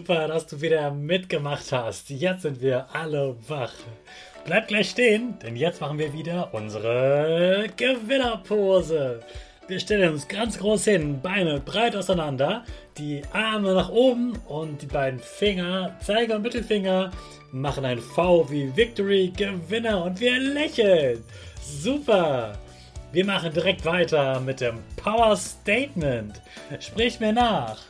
Super, dass du wieder mitgemacht hast. Jetzt sind wir alle wach. Bleib gleich stehen, denn jetzt machen wir wieder unsere Gewinnerpose. Wir stellen uns ganz groß hin, Beine breit auseinander, die Arme nach oben und die beiden Finger, Zeiger und Mittelfinger, machen ein V wie Victory, Gewinner und wir lächeln. Super! Wir machen direkt weiter mit dem Power Statement. Sprich mir nach.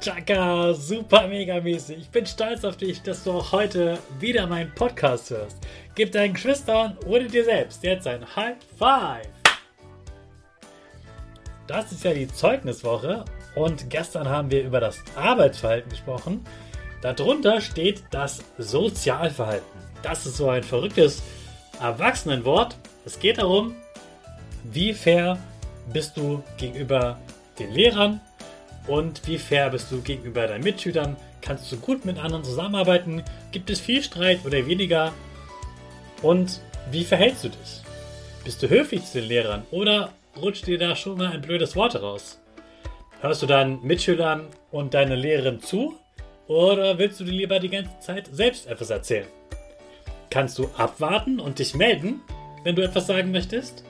Chaka, super mega mäßig. Ich bin stolz auf dich, dass du auch heute wieder meinen Podcast hörst. Gib deinen Geschwistern oder dir selbst jetzt ein High Five. Das ist ja die Zeugniswoche und gestern haben wir über das Arbeitsverhalten gesprochen. Darunter steht das Sozialverhalten. Das ist so ein verrücktes Erwachsenenwort. Es geht darum, wie fair bist du gegenüber den Lehrern, und wie fair bist du gegenüber deinen Mitschülern? Kannst du gut mit anderen zusammenarbeiten? Gibt es viel Streit oder weniger? Und wie verhältst du dich? Bist du höflich zu den Lehrern oder rutscht dir da schon mal ein blödes Wort raus? Hörst du deinen Mitschülern und deiner Lehrerin zu? Oder willst du dir lieber die ganze Zeit selbst etwas erzählen? Kannst du abwarten und dich melden, wenn du etwas sagen möchtest?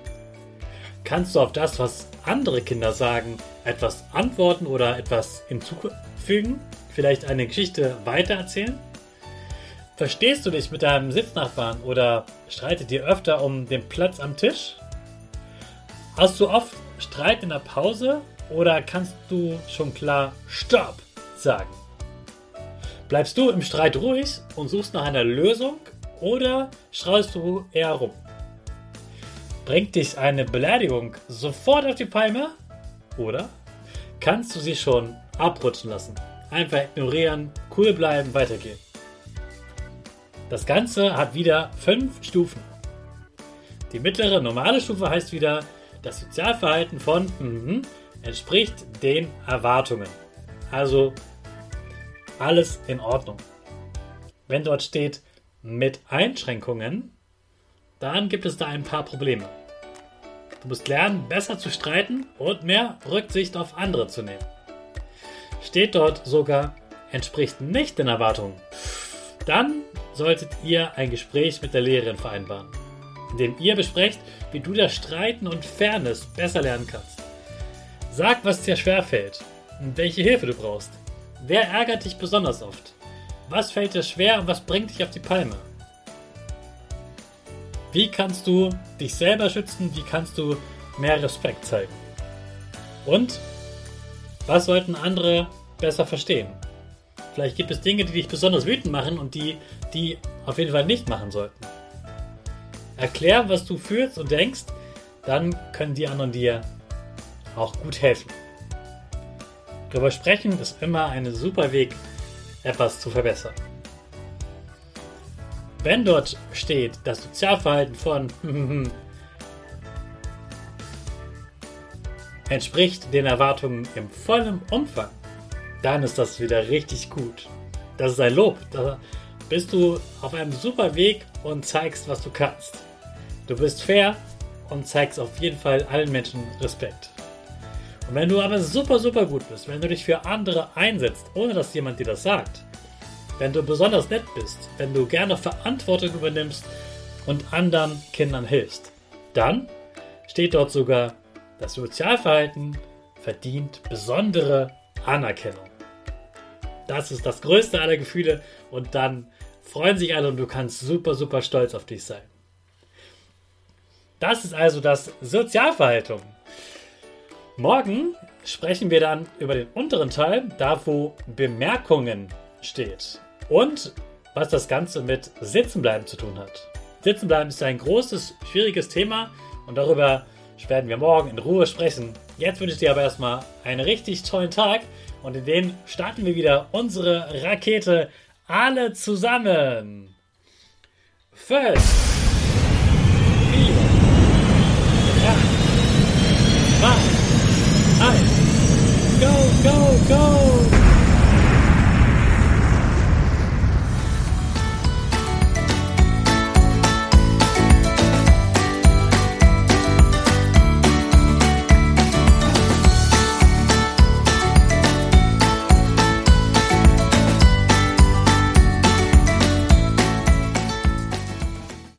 Kannst du auf das, was andere Kinder sagen, etwas antworten oder etwas hinzufügen? Vielleicht eine Geschichte weitererzählen? Verstehst du dich mit deinem Sitznachbarn oder streitet ihr öfter um den Platz am Tisch? Hast du oft Streit in der Pause oder kannst du schon klar Stopp sagen? Bleibst du im Streit ruhig und suchst nach einer Lösung oder schreist du eher rum? Bringt dich eine Beleidigung sofort auf die Palme? Oder kannst du sie schon abrutschen lassen? Einfach ignorieren, cool bleiben, weitergehen. Das Ganze hat wieder fünf Stufen. Die mittlere normale Stufe heißt wieder, das Sozialverhalten von mm, entspricht den Erwartungen. Also alles in Ordnung. Wenn dort steht mit Einschränkungen, dann gibt es da ein paar Probleme. Du musst lernen, besser zu streiten und mehr Rücksicht auf andere zu nehmen. Steht dort sogar, entspricht nicht den Erwartungen, dann solltet ihr ein Gespräch mit der Lehrerin vereinbaren, in dem ihr besprecht, wie du das Streiten und Fairness besser lernen kannst. Sag, was dir schwerfällt und welche Hilfe du brauchst. Wer ärgert dich besonders oft? Was fällt dir schwer und was bringt dich auf die Palme? Wie kannst du dich selber schützen? Wie kannst du mehr Respekt zeigen? Und was sollten andere besser verstehen? Vielleicht gibt es Dinge, die dich besonders wütend machen und die, die auf jeden Fall nicht machen sollten. Erklär, was du fühlst und denkst, dann können die anderen dir auch gut helfen. Darüber sprechen ist immer ein super Weg, etwas zu verbessern. Wenn dort steht, das Sozialverhalten von entspricht den Erwartungen im vollen Umfang, dann ist das wieder richtig gut. Das ist ein Lob. Da bist du auf einem super Weg und zeigst, was du kannst. Du bist fair und zeigst auf jeden Fall allen Menschen Respekt. Und wenn du aber super, super gut bist, wenn du dich für andere einsetzt, ohne dass jemand dir das sagt, wenn du besonders nett bist, wenn du gerne Verantwortung übernimmst und anderen Kindern hilfst, dann steht dort sogar, das Sozialverhalten verdient besondere Anerkennung. Das ist das größte aller Gefühle und dann freuen sich alle und du kannst super, super stolz auf dich sein. Das ist also das Sozialverhalten. Morgen sprechen wir dann über den unteren Teil, da wo Bemerkungen steht. Und was das Ganze mit Sitzenbleiben zu tun hat. Sitzenbleiben ist ein großes, schwieriges Thema und darüber werden wir morgen in Ruhe sprechen. Jetzt wünsche ich dir aber erstmal einen richtig tollen Tag und in dem starten wir wieder unsere Rakete alle zusammen. Fünf, vier, drei, zwei, eins, go, go, go!